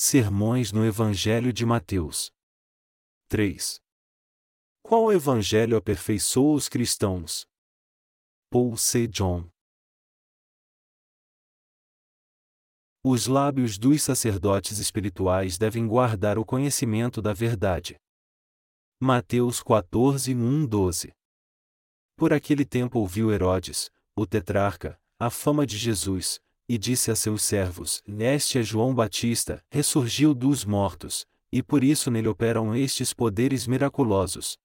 Sermões no Evangelho de Mateus. 3. Qual evangelho aperfeiçoou os cristãos? Paul C. John. Os lábios dos sacerdotes espirituais devem guardar o conhecimento da verdade. Mateus 14, 1, 12. Por aquele tempo ouviu Herodes, o tetrarca, a fama de Jesus, e disse a seus servos: Este é João Batista, ressurgiu dos mortos, e por isso nele operam estes poderes miraculosos.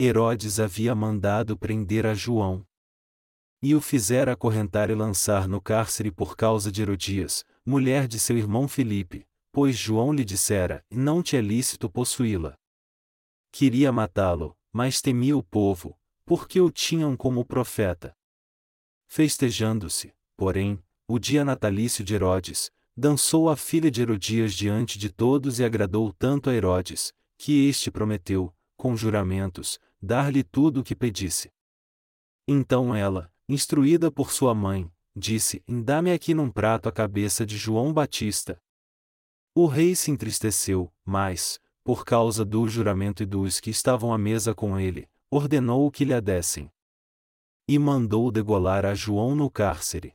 Herodes havia mandado prender a João. E o fizera acorrentar e lançar no cárcere por causa de Herodias, mulher de seu irmão Filipe, pois João lhe dissera: Não te é lícito possuí-la. Queria matá-lo, mas temia o povo, porque o tinham como profeta. Festejando-se, porém, o dia natalício de Herodes, dançou a filha de Herodias diante de todos e agradou tanto a Herodes, que este prometeu, com juramentos, dar-lhe tudo o que pedisse. Então ela, instruída por sua mãe, disse: Dá-me aqui num prato a cabeça de João Batista. O rei se entristeceu, mas, por causa do juramento e dos que estavam à mesa com ele, ordenou que lhe dessem. E mandou degolar a João no cárcere.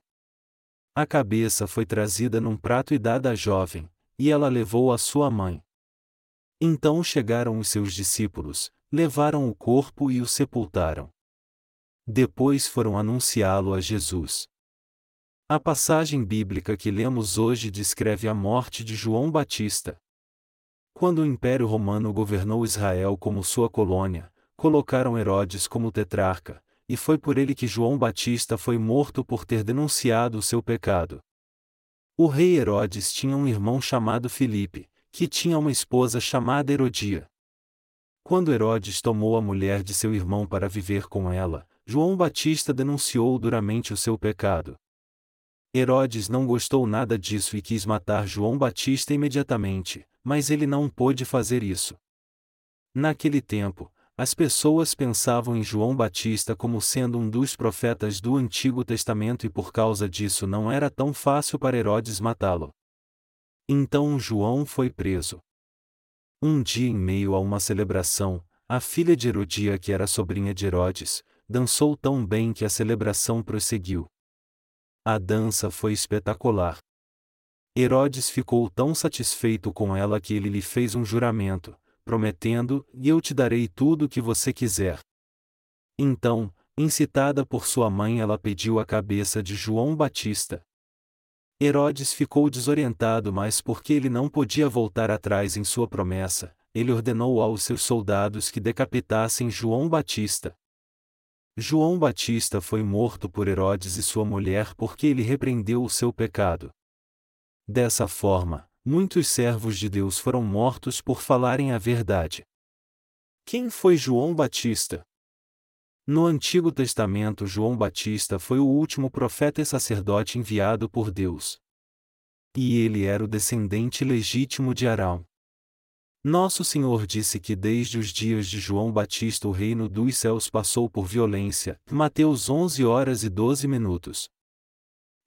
A cabeça foi trazida num prato e dada à jovem, e ela levou a sua mãe. Então chegaram os seus discípulos, levaram o corpo e o sepultaram. Depois foram anunciá-lo a Jesus. A passagem bíblica que lemos hoje descreve a morte de João Batista. Quando o Império Romano governou Israel como sua colônia, colocaram Herodes como tetrarca, e foi por ele que João Batista foi morto por ter denunciado o seu pecado. O rei Herodes tinha um irmão chamado Filipe, que tinha uma esposa chamada Herodia. Quando Herodes tomou a mulher de seu irmão para viver com ela, João Batista denunciou duramente o seu pecado. Herodes não gostou nada disso e quis matar João Batista imediatamente, mas ele não pôde fazer isso. Naquele tempo, as pessoas pensavam em João Batista como sendo um dos profetas do Antigo Testamento e por causa disso não era tão fácil para Herodes matá-lo. Então João foi preso. Um dia, em meio a uma celebração, a filha de Herodia, que era sobrinha de Herodes, dançou tão bem que a celebração prosseguiu. A dança foi espetacular. Herodes ficou tão satisfeito com ela que ele lhe fez um juramento, prometendo: E eu te darei tudo o que você quiser. Então, incitada por sua mãe, ela pediu a cabeça de João Batista. Herodes ficou desorientado, mas porque ele não podia voltar atrás em sua promessa, ele ordenou aos seus soldados que decapitassem João Batista. João Batista foi morto por Herodes e sua mulher porque ele repreendeu o seu pecado. Dessa forma, muitos servos de Deus foram mortos por falarem a verdade. Quem foi João Batista? No Antigo Testamento, João Batista foi o último profeta e sacerdote enviado por Deus. E ele era o descendente legítimo de Arão. Nosso Senhor disse que desde os dias de João Batista o reino dos céus passou por violência. Mateus 11 horas e 12 minutos.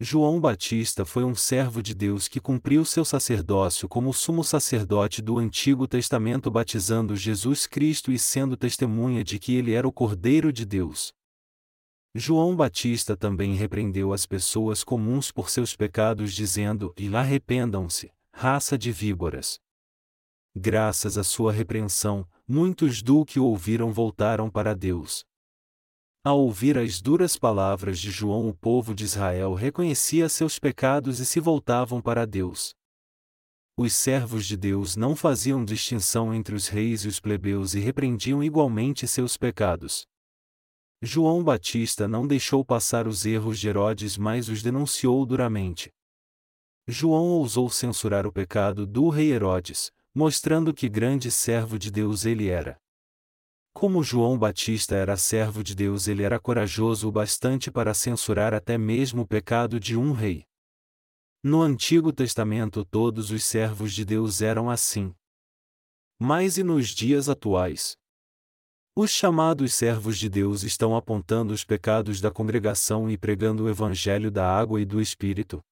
João Batista foi um servo de Deus que cumpriu seu sacerdócio como sumo sacerdote do Antigo Testamento, batizando Jesus Cristo e sendo testemunha de que ele era o Cordeiro de Deus. João Batista também repreendeu as pessoas comuns por seus pecados, dizendo: E arrependam-se, raça de víboras. Graças à sua repreensão, muitos do que ouviram voltaram para Deus. Ao ouvir as duras palavras de João, o povo de Israel reconhecia seus pecados e se voltavam para Deus. Os servos de Deus não faziam distinção entre os reis e os plebeus e repreendiam igualmente seus pecados. João Batista não deixou passar os erros de Herodes, mas os denunciou duramente. João ousou censurar o pecado do rei Herodes, mostrando que grande servo de Deus ele era. Como João Batista era servo de Deus, ele era corajoso o bastante para censurar até mesmo o pecado de um rei. No Antigo Testamento, todos os servos de Deus eram assim. Mas e nos dias atuais? Os chamados servos de Deus estão apontando os pecados da congregação e pregando o Evangelho da água e do Espírito.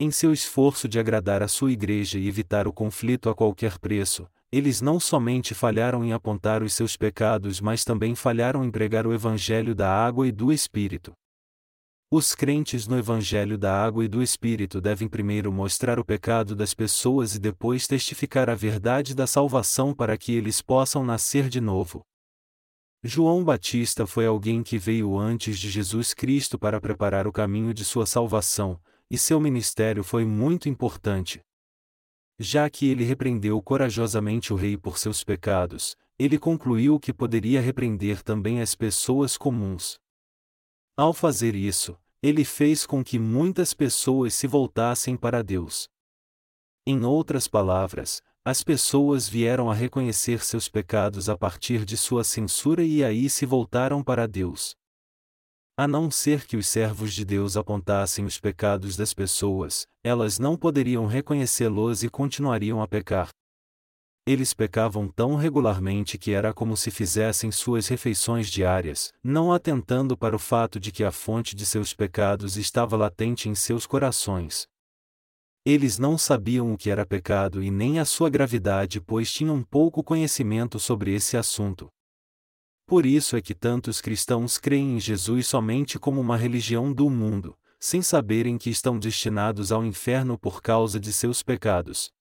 Em seu esforço de agradar a sua igreja e evitar o conflito a qualquer preço, eles não somente falharam em apontar os seus pecados, mas também falharam em pregar o evangelho da água e do Espírito. Os crentes no Evangelho da Água e do Espírito devem primeiro mostrar o pecado das pessoas e depois testificar a verdade da salvação para que eles possam nascer de novo. João Batista foi alguém que veio antes de Jesus Cristo para preparar o caminho de sua salvação, e seu ministério foi muito importante. Já que ele repreendeu corajosamente o rei por seus pecados, ele concluiu que poderia repreender também as pessoas comuns. Ao fazer isso, ele fez com que muitas pessoas se voltassem para Deus. Em outras palavras, as pessoas vieram a reconhecer seus pecados a partir de sua censura e aí se voltaram para Deus. A não ser que os servos de Deus apontassem os pecados das pessoas, elas não poderiam reconhecê-los e continuariam a pecar. Eles pecavam tão regularmente que era como se fizessem suas refeições diárias, não atentando para o fato de que a fonte de seus pecados estava latente em seus corações. Eles não sabiam o que era pecado e nem a sua gravidade, pois tinham pouco conhecimento sobre esse assunto. Por isso é que tantos cristãos creem em Jesus somente como uma religião do mundo, sem saberem que estão destinados ao inferno por causa de seus pecados.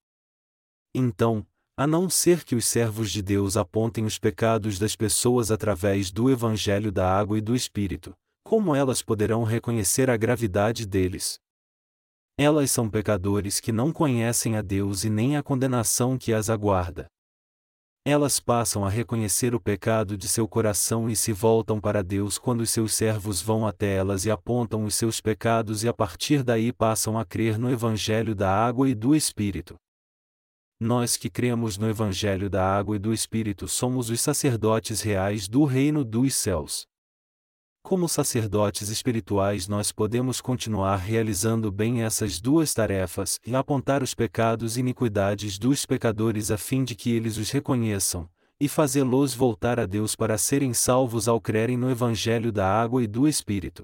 Então, a não ser que os servos de Deus apontem os pecados das pessoas através do Evangelho da Água e do Espírito, como elas poderão reconhecer a gravidade deles? Elas são pecadores que não conhecem a Deus e nem a condenação que as aguarda. Elas passam a reconhecer o pecado de seu coração e se voltam para Deus quando seus servos vão até elas e apontam os seus pecados e a partir daí passam a crer no Evangelho da Água e do Espírito. Nós que cremos no Evangelho da Água e do Espírito somos os sacerdotes reais do Reino dos Céus. Como sacerdotes espirituais, nós podemos continuar realizando bem essas duas tarefas e apontar os pecados e iniquidades dos pecadores a fim de que eles os reconheçam, e fazê-los voltar a Deus para serem salvos ao crerem no Evangelho da Água e do Espírito.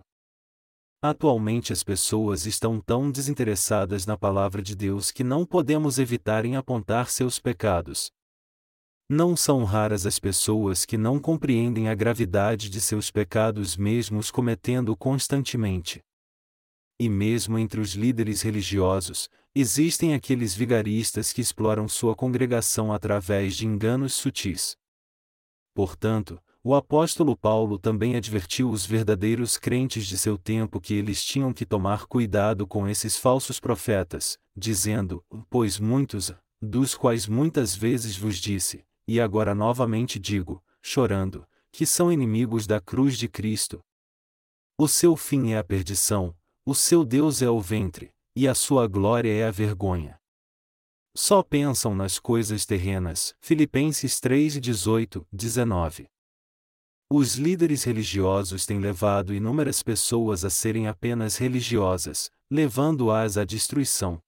Atualmente as pessoas estão tão desinteressadas na palavra de Deus que não podemos evitar em apontar seus pecados. Não são raras as pessoas que não compreendem a gravidade de seus pecados mesmo os cometendo constantemente. E mesmo entre os líderes religiosos, existem aqueles vigaristas que exploram sua congregação através de enganos sutis. Portanto, o apóstolo Paulo também advertiu os verdadeiros crentes de seu tempo que eles tinham que tomar cuidado com esses falsos profetas, dizendo: Pois muitos, dos quais muitas vezes vos disse, e agora novamente digo, chorando, que são inimigos da cruz de Cristo. O seu fim é a perdição, o seu Deus é o ventre, e a sua glória é a vergonha. Só pensam nas coisas terrenas. Filipenses 3, 18, 19. Os líderes religiosos têm levado inúmeras pessoas a serem apenas religiosas, levando-as à destruição.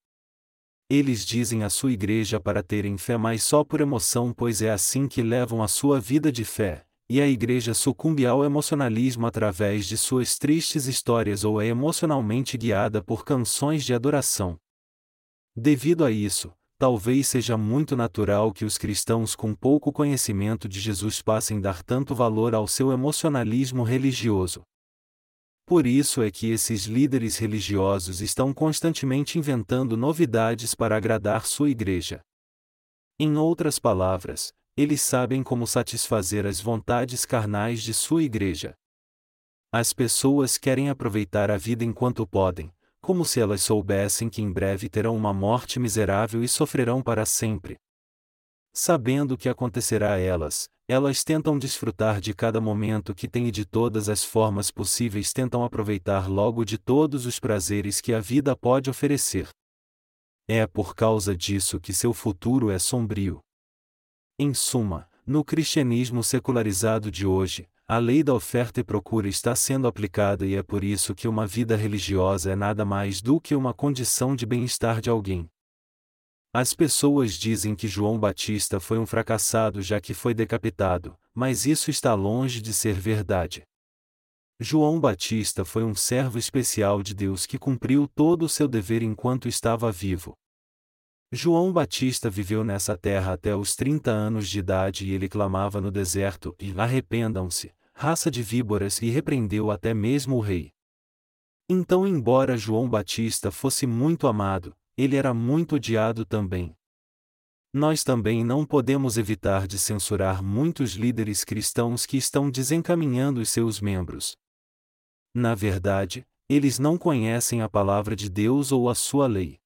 Eles dizem à sua igreja para terem fé mas só por emoção, pois é assim que levam a sua vida de fé, e a igreja sucumbe ao emocionalismo através de suas tristes histórias ou é emocionalmente guiada por canções de adoração. Devido a isso, talvez seja muito natural que os cristãos com pouco conhecimento de Jesus passem dar tanto valor ao seu emocionalismo religioso. Por isso é que esses líderes religiosos estão constantemente inventando novidades para agradar sua igreja. Em outras palavras, eles sabem como satisfazer as vontades carnais de sua igreja. As pessoas querem aproveitar a vida enquanto podem, como se elas soubessem que em breve terão uma morte miserável e sofrerão para sempre. Sabendo o que acontecerá a elas, elas tentam desfrutar de cada momento que têm e de todas as formas possíveis tentam aproveitar logo de todos os prazeres que a vida pode oferecer. É por causa disso que seu futuro é sombrio. Em suma, no cristianismo secularizado de hoje, a lei da oferta e procura está sendo aplicada e é por isso que uma vida religiosa é nada mais do que uma condição de bem-estar de alguém. As pessoas dizem que João Batista foi um fracassado já que foi decapitado, mas isso está longe de ser verdade. João Batista foi um servo especial de Deus que cumpriu todo o seu dever enquanto estava vivo. João Batista viveu nessa terra até os 30 anos de idade e ele clamava no deserto: e arrependam-se, raça de víboras, e repreendeu até mesmo o rei. Então, embora João Batista fosse muito amado, ele era muito odiado também. Nós também não podemos evitar de censurar muitos líderes cristãos que estão desencaminhando os seus membros. Na verdade, eles não conhecem a palavra de Deus ou a sua lei.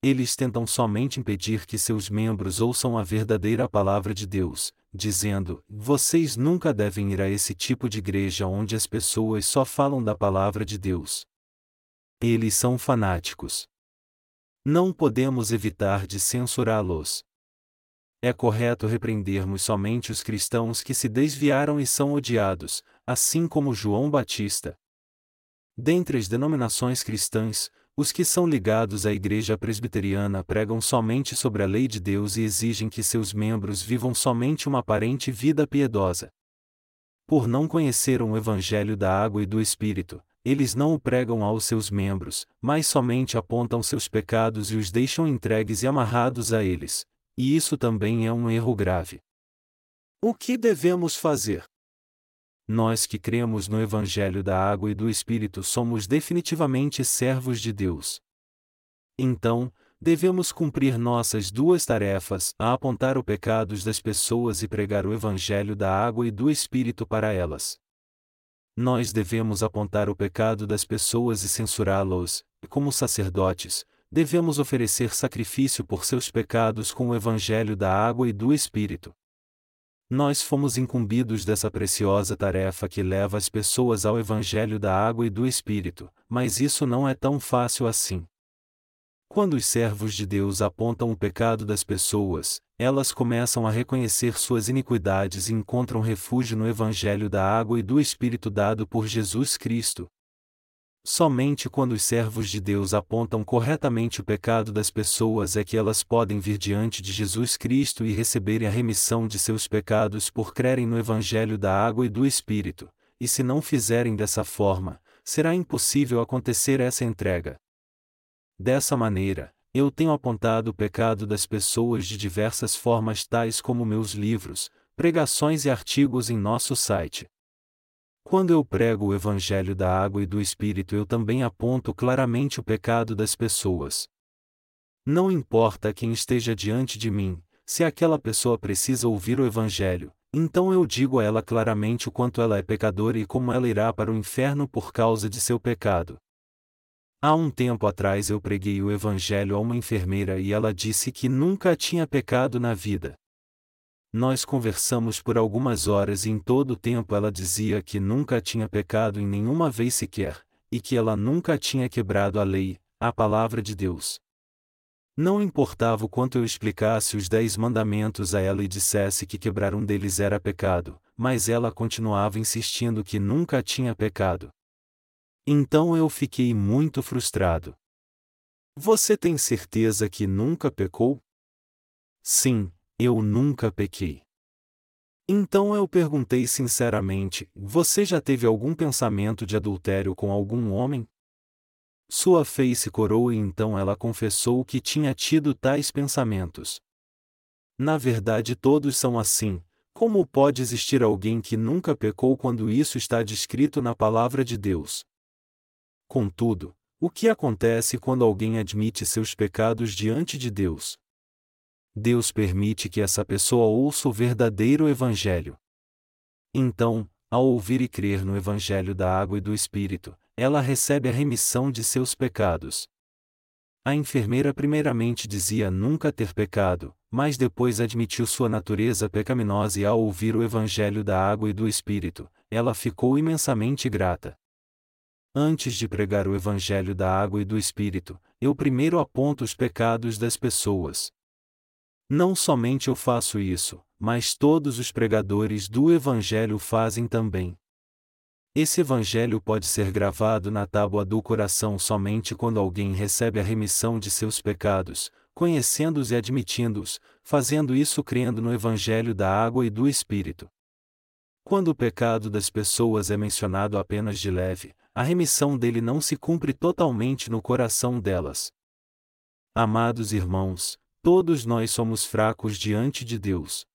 Eles tentam somente impedir que seus membros ouçam a verdadeira palavra de Deus, dizendo: vocês nunca devem ir a esse tipo de igreja onde as pessoas só falam da palavra de Deus. Eles são fanáticos. Não podemos evitar de censurá-los. É correto repreendermos somente os cristãos que se desviaram e são odiados, assim como João Batista. Dentre as denominações cristãs, os que são ligados à Igreja Presbiteriana pregam somente sobre a lei de Deus e exigem que seus membros vivam somente uma aparente vida piedosa. Por não conhecer o Evangelho da água e do Espírito, eles não o pregam aos seus membros, mas somente apontam seus pecados e os deixam entregues e amarrados a eles. E isso também é um erro grave. O que devemos fazer? Nós que cremos no Evangelho da Água e do Espírito somos definitivamente servos de Deus. Então, devemos cumprir nossas duas tarefas: a apontar os pecados das pessoas e pregar o Evangelho da Água e do Espírito para elas nós devemos apontar o pecado das pessoas e censurá-los, e como sacerdotes, devemos oferecer sacrifício por seus pecados com o evangelho da água e do Espírito. Nós fomos incumbidos dessa preciosa tarefa que leva as pessoas ao evangelho da água e do Espírito, mas isso não é tão fácil assim. Quando os servos de Deus apontam o pecado das pessoas, elas começam a reconhecer suas iniquidades e encontram refúgio no Evangelho da água e do Espírito dado por Jesus Cristo. Somente quando os servos de Deus apontam corretamente o pecado das pessoas é que elas podem vir diante de Jesus Cristo e receberem a remissão de seus pecados por crerem no Evangelho da água e do Espírito, e se não fizerem dessa forma, será impossível acontecer essa entrega. Dessa maneira, eu tenho apontado o pecado das pessoas de diversas formas, tais como meus livros, pregações e artigos em nosso site. Quando eu prego o Evangelho da água e do Espírito, eu também aponto claramente o pecado das pessoas. Não importa quem esteja diante de mim, se aquela pessoa precisa ouvir o Evangelho, então eu digo a ela claramente o quanto ela é pecadora e como ela irá para o inferno por causa de seu pecado. Há um tempo atrás eu preguei o Evangelho a uma enfermeira e ela disse que nunca tinha pecado na vida. Nós conversamos por algumas horas e em todo o tempo ela dizia que nunca tinha pecado em nenhuma vez sequer, e que ela nunca tinha quebrado a lei, a palavra de Deus. Não importava o quanto eu explicasse os dez mandamentos a ela e dissesse que quebrar um deles era pecado, mas ela continuava insistindo que nunca tinha pecado. Então eu fiquei muito frustrado. Você tem certeza que nunca pecou? Sim, eu nunca pequei. Então eu perguntei sinceramente: Você já teve algum pensamento de adultério com algum homem? Sua face corou e então ela confessou que tinha tido tais pensamentos. Na verdade, todos são assim. Como pode existir alguém que nunca pecou quando isso está descrito na palavra de Deus? Contudo, o que acontece quando alguém admite seus pecados diante de Deus? Deus permite que essa pessoa ouça o verdadeiro Evangelho. Então, ao ouvir e crer no Evangelho da água e do Espírito, ela recebe a remissão de seus pecados. A enfermeira primeiramente dizia nunca ter pecado, mas depois admitiu sua natureza pecaminosa e ao ouvir o Evangelho da água e do Espírito, ela ficou imensamente grata. Antes de pregar o Evangelho da água e do Espírito, eu primeiro aponto os pecados das pessoas. Não somente eu faço isso, mas todos os pregadores do Evangelho fazem também. Esse Evangelho pode ser gravado na tábua do coração somente quando alguém recebe a remissão de seus pecados, conhecendo-os e admitindo-os, fazendo isso crendo no Evangelho da água e do Espírito. Quando o pecado das pessoas é mencionado apenas de leve, a remissão dele não se cumpre totalmente no coração delas. Amados irmãos, todos nós somos fracos diante de Deus.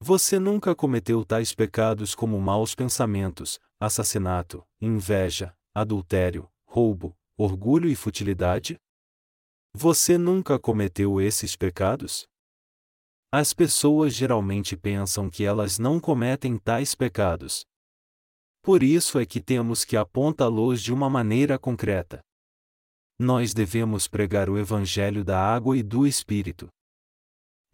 Você nunca cometeu tais pecados como maus pensamentos, assassinato, inveja, adultério, roubo, orgulho e futilidade? Você nunca cometeu esses pecados? As pessoas geralmente pensam que elas não cometem tais pecados. Por isso é que temos que apontá-los de uma maneira concreta. Nós devemos pregar o Evangelho da água e do Espírito.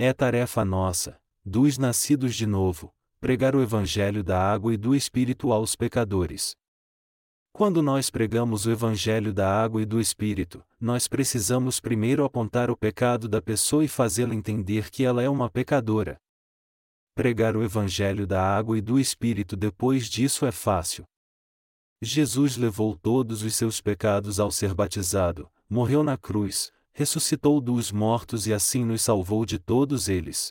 É tarefa nossa, dos nascidos de novo, pregar o Evangelho da água e do Espírito aos pecadores. Quando nós pregamos o Evangelho da água e do Espírito, nós precisamos primeiro apontar o pecado da pessoa e fazê-la entender que ela é uma pecadora. Pregar o Evangelho da água e do Espírito depois disso é fácil. Jesus levou todos os seus pecados ao ser batizado, morreu na cruz, ressuscitou dos mortos e assim nos salvou de todos eles.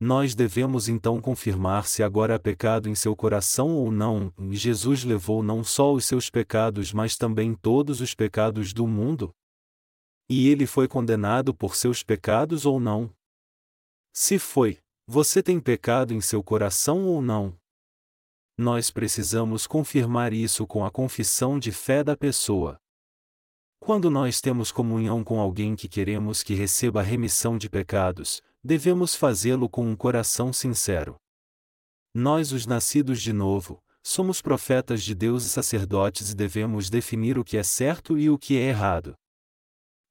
Nós devemos então confirmar se agora há pecado em seu coração ou não, Jesus levou não só os seus pecados, mas também todos os pecados do mundo? E ele foi condenado por seus pecados ou não? Se foi, você tem pecado em seu coração ou não? Nós precisamos confirmar isso com a confissão de fé da pessoa. Quando nós temos comunhão com alguém que queremos que receba remissão de pecados, devemos fazê-lo com um coração sincero. Nós, os nascidos de novo, somos profetas de Deus e sacerdotes e devemos definir o que é certo e o que é errado.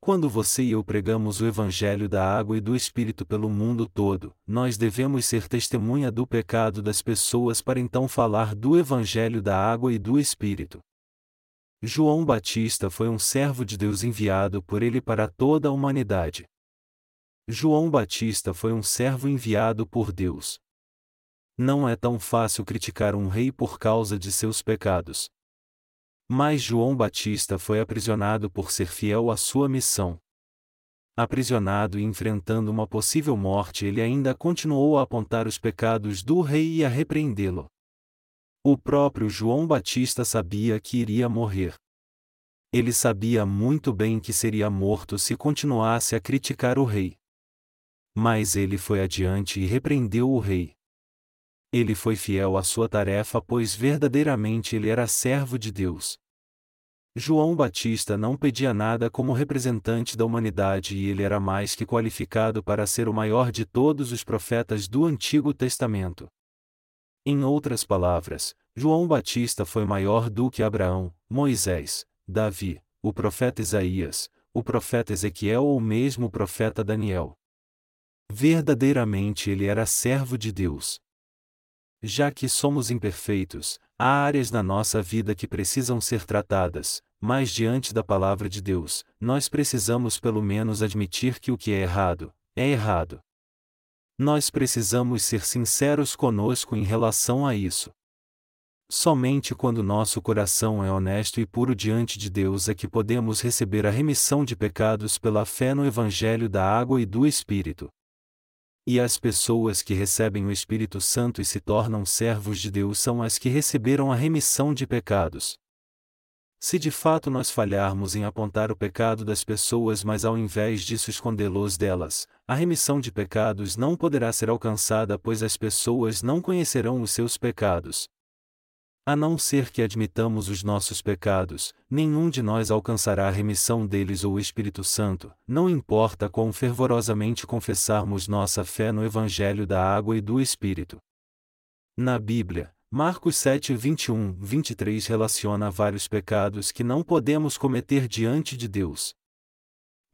Quando você e eu pregamos o Evangelho da água e do Espírito pelo mundo todo, nós devemos ser testemunha do pecado das pessoas para então falar do Evangelho da água e do Espírito. João Batista foi um servo de Deus enviado por ele para toda a humanidade. João Batista foi um servo enviado por Deus. Não é tão fácil criticar um rei por causa de seus pecados. Mas João Batista foi aprisionado por ser fiel à sua missão. Aprisionado e enfrentando uma possível morte, ele ainda continuou a apontar os pecados do rei e a repreendê-lo. O próprio João Batista sabia que iria morrer. Ele sabia muito bem que seria morto se continuasse a criticar o rei. Mas ele foi adiante e repreendeu o rei. Ele foi fiel à sua tarefa, pois verdadeiramente ele era servo de Deus. João Batista não pedia nada como representante da humanidade e ele era mais que qualificado para ser o maior de todos os profetas do Antigo Testamento. Em outras palavras, João Batista foi maior do que Abraão, Moisés, Davi, o profeta Isaías, o profeta Ezequiel ou mesmo o profeta Daniel. Verdadeiramente ele era servo de Deus. Já que somos imperfeitos, há áreas na nossa vida que precisam ser tratadas, mas diante da palavra de Deus, nós precisamos pelo menos admitir que o que é errado, é errado. Nós precisamos ser sinceros conosco em relação a isso. Somente quando nosso coração é honesto e puro diante de Deus é que podemos receber a remissão de pecados pela fé no Evangelho da água e do Espírito. E as pessoas que recebem o Espírito Santo e se tornam servos de Deus são as que receberam a remissão de pecados. Se de fato nós falharmos em apontar o pecado das pessoas, mas ao invés disso escondê-los delas, a remissão de pecados não poderá ser alcançada, pois as pessoas não conhecerão os seus pecados. A não ser que admitamos os nossos pecados, nenhum de nós alcançará a remissão deles ou o Espírito Santo, não importa quão fervorosamente confessarmos nossa fé no Evangelho da água e do Espírito. Na Bíblia, Marcos 7, 21, 23 relaciona vários pecados que não podemos cometer diante de Deus.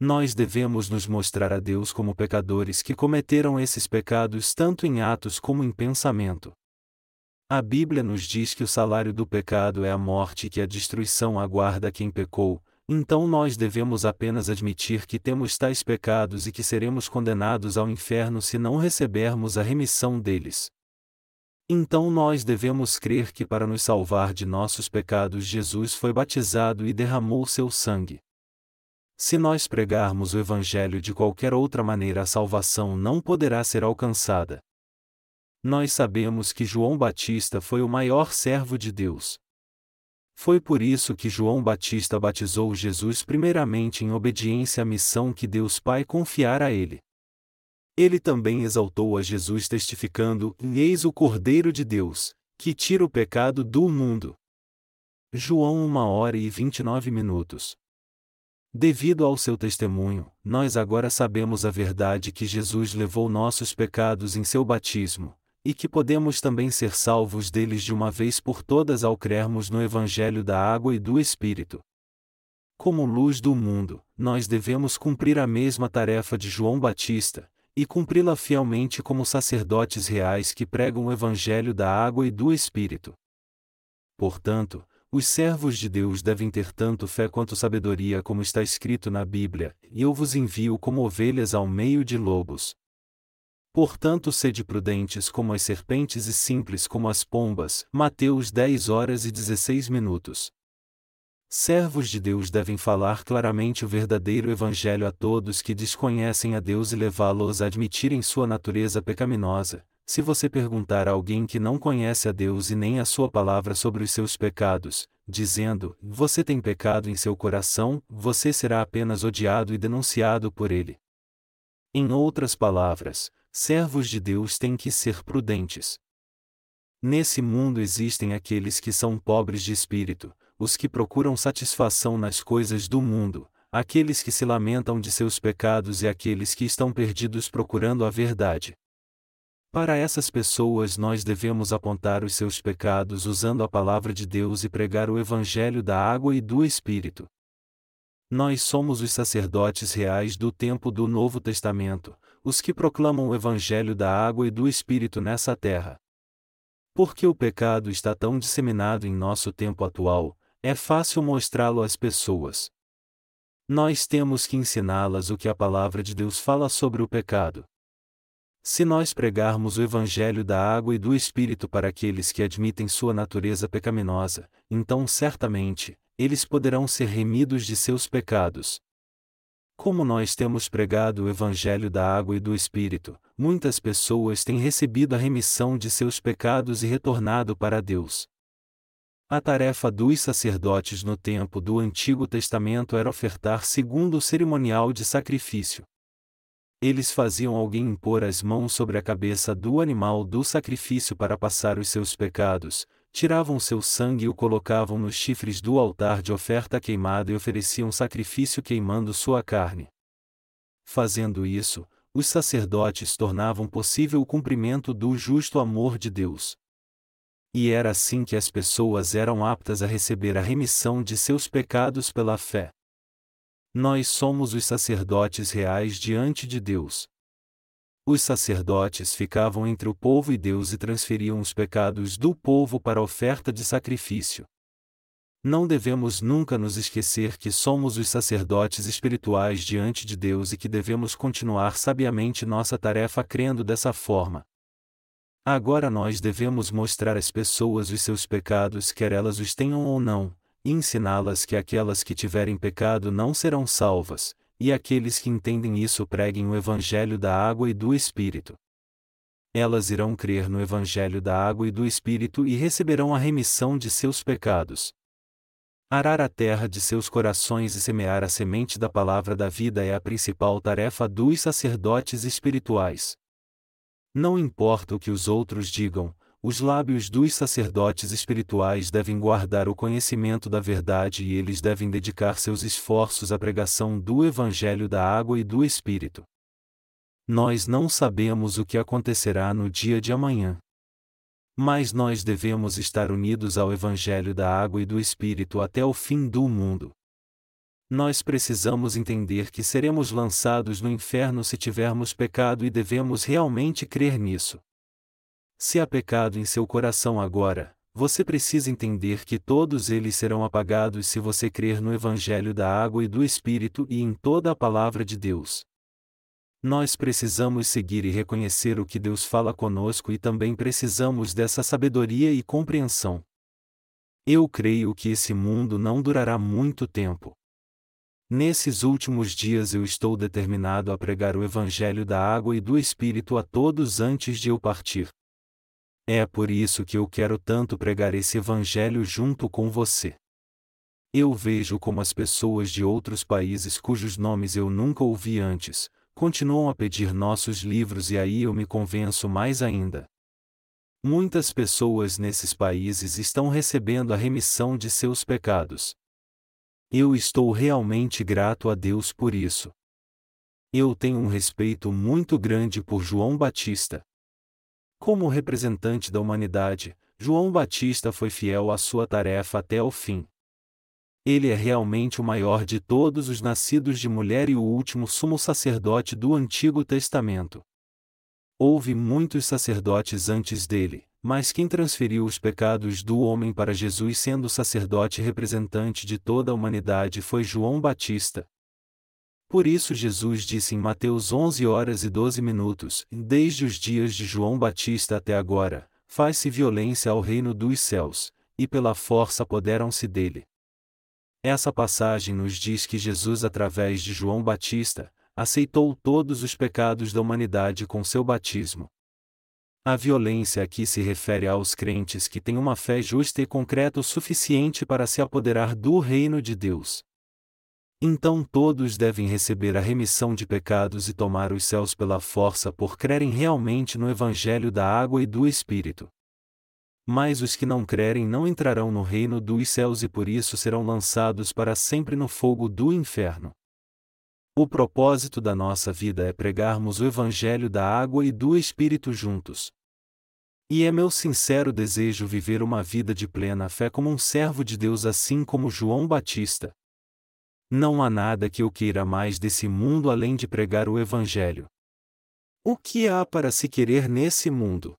Nós devemos nos mostrar a Deus como pecadores que cometeram esses pecados tanto em atos como em pensamento. A Bíblia nos diz que o salário do pecado é a morte e que a destruição aguarda quem pecou, então nós devemos apenas admitir que temos tais pecados e que seremos condenados ao inferno se não recebermos a remissão deles. Então nós devemos crer que para nos salvar de nossos pecados Jesus foi batizado e derramou seu sangue. Se nós pregarmos o Evangelho de qualquer outra maneira, a salvação não poderá ser alcançada. Nós sabemos que João Batista foi o maior servo de Deus. Foi por isso que João Batista batizou Jesus primeiramente em obediência à missão que Deus Pai confiara a ele. Ele também exaltou a Jesus testificando: Eis o Cordeiro de Deus, que tira o pecado do mundo. João 1 hora e 29 minutos. Devido ao seu testemunho, nós agora sabemos a verdade que Jesus levou nossos pecados em seu batismo, e que podemos também ser salvos deles de uma vez por todas ao crermos no Evangelho da Água e do Espírito. Como luz do mundo, nós devemos cumprir a mesma tarefa de João Batista, e cumpri-la fielmente como sacerdotes reais que pregam o Evangelho da Água e do Espírito. Portanto, os servos de Deus devem ter tanto fé quanto sabedoria, como está escrito na Bíblia: E eu vos envio como ovelhas ao meio de lobos. Portanto, sede prudentes como as serpentes e simples como as pombas. Mateus 10 horas e 16 minutos. Servos de Deus devem falar claramente o verdadeiro Evangelho a todos que desconhecem a Deus e levá-los a admitirem sua natureza pecaminosa, se você perguntar a alguém que não conhece a Deus e nem a sua palavra sobre os seus pecados, dizendo: Você tem pecado em seu coração, você será apenas odiado e denunciado por ele. Em outras palavras, servos de Deus têm que ser prudentes. Nesse mundo existem aqueles que são pobres de espírito, os que procuram satisfação nas coisas do mundo, aqueles que se lamentam de seus pecados e aqueles que estão perdidos procurando a verdade. Para essas pessoas nós devemos apontar os seus pecados usando a palavra de Deus e pregar o Evangelho da água e do Espírito. Nós somos os sacerdotes reais do tempo do Novo Testamento, os que proclamam o Evangelho da água e do Espírito nessa terra. Porque o pecado está tão disseminado em nosso tempo atual, é fácil mostrá-lo às pessoas. Nós temos que ensiná-las o que a palavra de Deus fala sobre o pecado. Se nós pregarmos o Evangelho da água e do Espírito para aqueles que admitem sua natureza pecaminosa, então certamente, eles poderão ser remidos de seus pecados. Como nós temos pregado o Evangelho da água e do Espírito, muitas pessoas têm recebido a remissão de seus pecados e retornado para Deus. A tarefa dos sacerdotes no tempo do Antigo Testamento era ofertar segundo o cerimonial de sacrifício eles faziam alguém impor as mãos sobre a cabeça do animal do sacrifício para passar os seus pecados, tiravam seu sangue e o colocavam nos chifres do altar de oferta queimada e ofereciam sacrifício queimando sua carne. Fazendo isso, os sacerdotes tornavam possível o cumprimento do justo amor de Deus. E era assim que as pessoas eram aptas a receber a remissão de seus pecados pela fé. Nós somos os sacerdotes reais diante de Deus. Os sacerdotes ficavam entre o povo e Deus e transferiam os pecados do povo para a oferta de sacrifício. Não devemos nunca nos esquecer que somos os sacerdotes espirituais diante de Deus e que devemos continuar sabiamente nossa tarefa crendo dessa forma. Agora nós devemos mostrar às pessoas os seus pecados, quer elas os tenham ou não, e ensiná-las que aquelas que tiverem pecado não serão salvas, e aqueles que entendem isso preguem o Evangelho da água e do Espírito. Elas irão crer no Evangelho da água e do Espírito e receberão a remissão de seus pecados. Arar a terra de seus corações e semear a semente da palavra da vida é a principal tarefa dos sacerdotes espirituais. Não importa o que os outros digam, os lábios dos sacerdotes espirituais devem guardar o conhecimento da verdade e eles devem dedicar seus esforços à pregação do Evangelho da água e do Espírito. Nós não sabemos o que acontecerá no dia de amanhã. Mas nós devemos estar unidos ao Evangelho da água e do Espírito até o fim do mundo. Nós precisamos entender que seremos lançados no inferno se tivermos pecado e devemos realmente crer nisso. Se há pecado em seu coração agora, você precisa entender que todos eles serão apagados se você crer no Evangelho da água e do Espírito e em toda a palavra de Deus. Nós precisamos seguir e reconhecer o que Deus fala conosco e também precisamos dessa sabedoria e compreensão. Eu creio que esse mundo não durará muito tempo. Nesses últimos dias eu estou determinado a pregar o Evangelho da água e do Espírito a todos antes de eu partir. É por isso que eu quero tanto pregar esse Evangelho junto com você. Eu vejo como as pessoas de outros países cujos nomes eu nunca ouvi antes, continuam a pedir nossos livros e aí eu me convenço mais ainda. Muitas pessoas nesses países estão recebendo a remissão de seus pecados. Eu estou realmente grato a Deus por isso. Eu tenho um respeito muito grande por João Batista. Como representante da humanidade, João Batista foi fiel à sua tarefa até o fim. Ele é realmente o maior de todos os nascidos de mulher e o último sumo sacerdote do Antigo Testamento. Houve muitos sacerdotes antes dele, mas quem transferiu os pecados do homem para Jesus sendo sacerdote representante de toda a humanidade foi João Batista. Por isso Jesus disse em Mateus 11 horas e 12 minutos: Desde os dias de João Batista até agora, faz-se violência ao reino dos céus, e pela força apoderam-se dele. Essa passagem nos diz que Jesus, através de João Batista, aceitou todos os pecados da humanidade com seu batismo. A violência aqui se refere aos crentes que têm uma fé justa e concreta o suficiente para se apoderar do reino de Deus. Então todos devem receber a remissão de pecados e tomar os céus pela força por crerem realmente no Evangelho da água e do Espírito. Mas os que não crerem não entrarão no reino dos céus e por isso serão lançados para sempre no fogo do inferno. O propósito da nossa vida é pregarmos o Evangelho da água e do Espírito juntos. E é meu sincero desejo viver uma vida de plena fé como um servo de Deus, assim como João Batista. Não há nada que eu queira mais desse mundo além de pregar o Evangelho. O que há para se querer nesse mundo?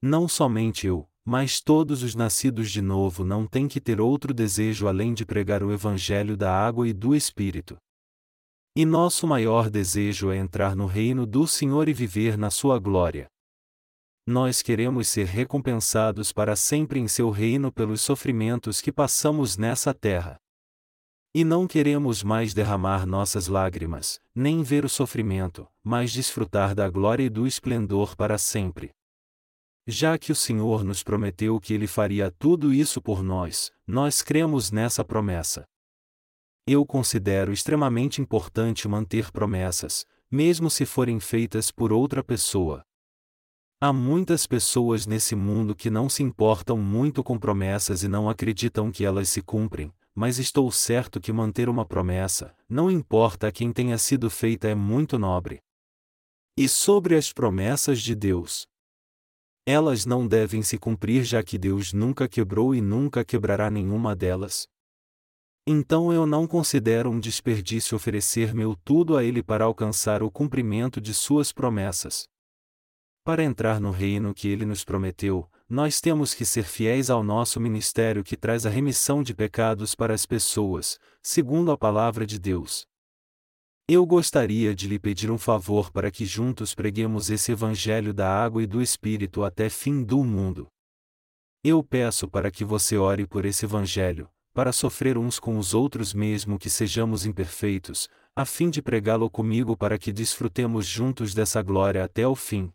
Não somente eu, mas todos os nascidos de novo não têm que ter outro desejo além de pregar o Evangelho da água e do Espírito. E nosso maior desejo é entrar no reino do Senhor e viver na sua glória. Nós queremos ser recompensados para sempre em seu reino pelos sofrimentos que passamos nessa terra. E não queremos mais derramar nossas lágrimas, nem ver o sofrimento, mas desfrutar da glória e do esplendor para sempre. Já que o Senhor nos prometeu que Ele faria tudo isso por nós, nós cremos nessa promessa. Eu considero extremamente importante manter promessas, mesmo se forem feitas por outra pessoa. Há muitas pessoas nesse mundo que não se importam muito com promessas e não acreditam que elas se cumprem, mas estou certo que manter uma promessa, não importa a quem tenha sido feita, é muito nobre. E sobre as promessas de Deus? Elas não devem se cumprir já que Deus nunca quebrou e nunca quebrará nenhuma delas. Então eu não considero um desperdício oferecer meu tudo a Ele para alcançar o cumprimento de Suas promessas. Para entrar no reino que Ele nos prometeu, nós temos que ser fiéis ao nosso ministério que traz a remissão de pecados para as pessoas, segundo a palavra de Deus. Eu gostaria de lhe pedir um favor para que juntos preguemos esse Evangelho da água e do Espírito até fim do mundo. Eu peço para que você ore por esse Evangelho, para sofrer uns com os outros mesmo que sejamos imperfeitos, a fim de pregá-lo comigo para que desfrutemos juntos dessa glória até o fim.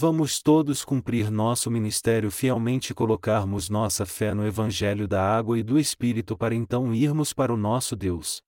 Vamos todos cumprir nosso ministério fielmente e colocarmos nossa fé no Evangelho da água e do Espírito para então irmos para o nosso Deus.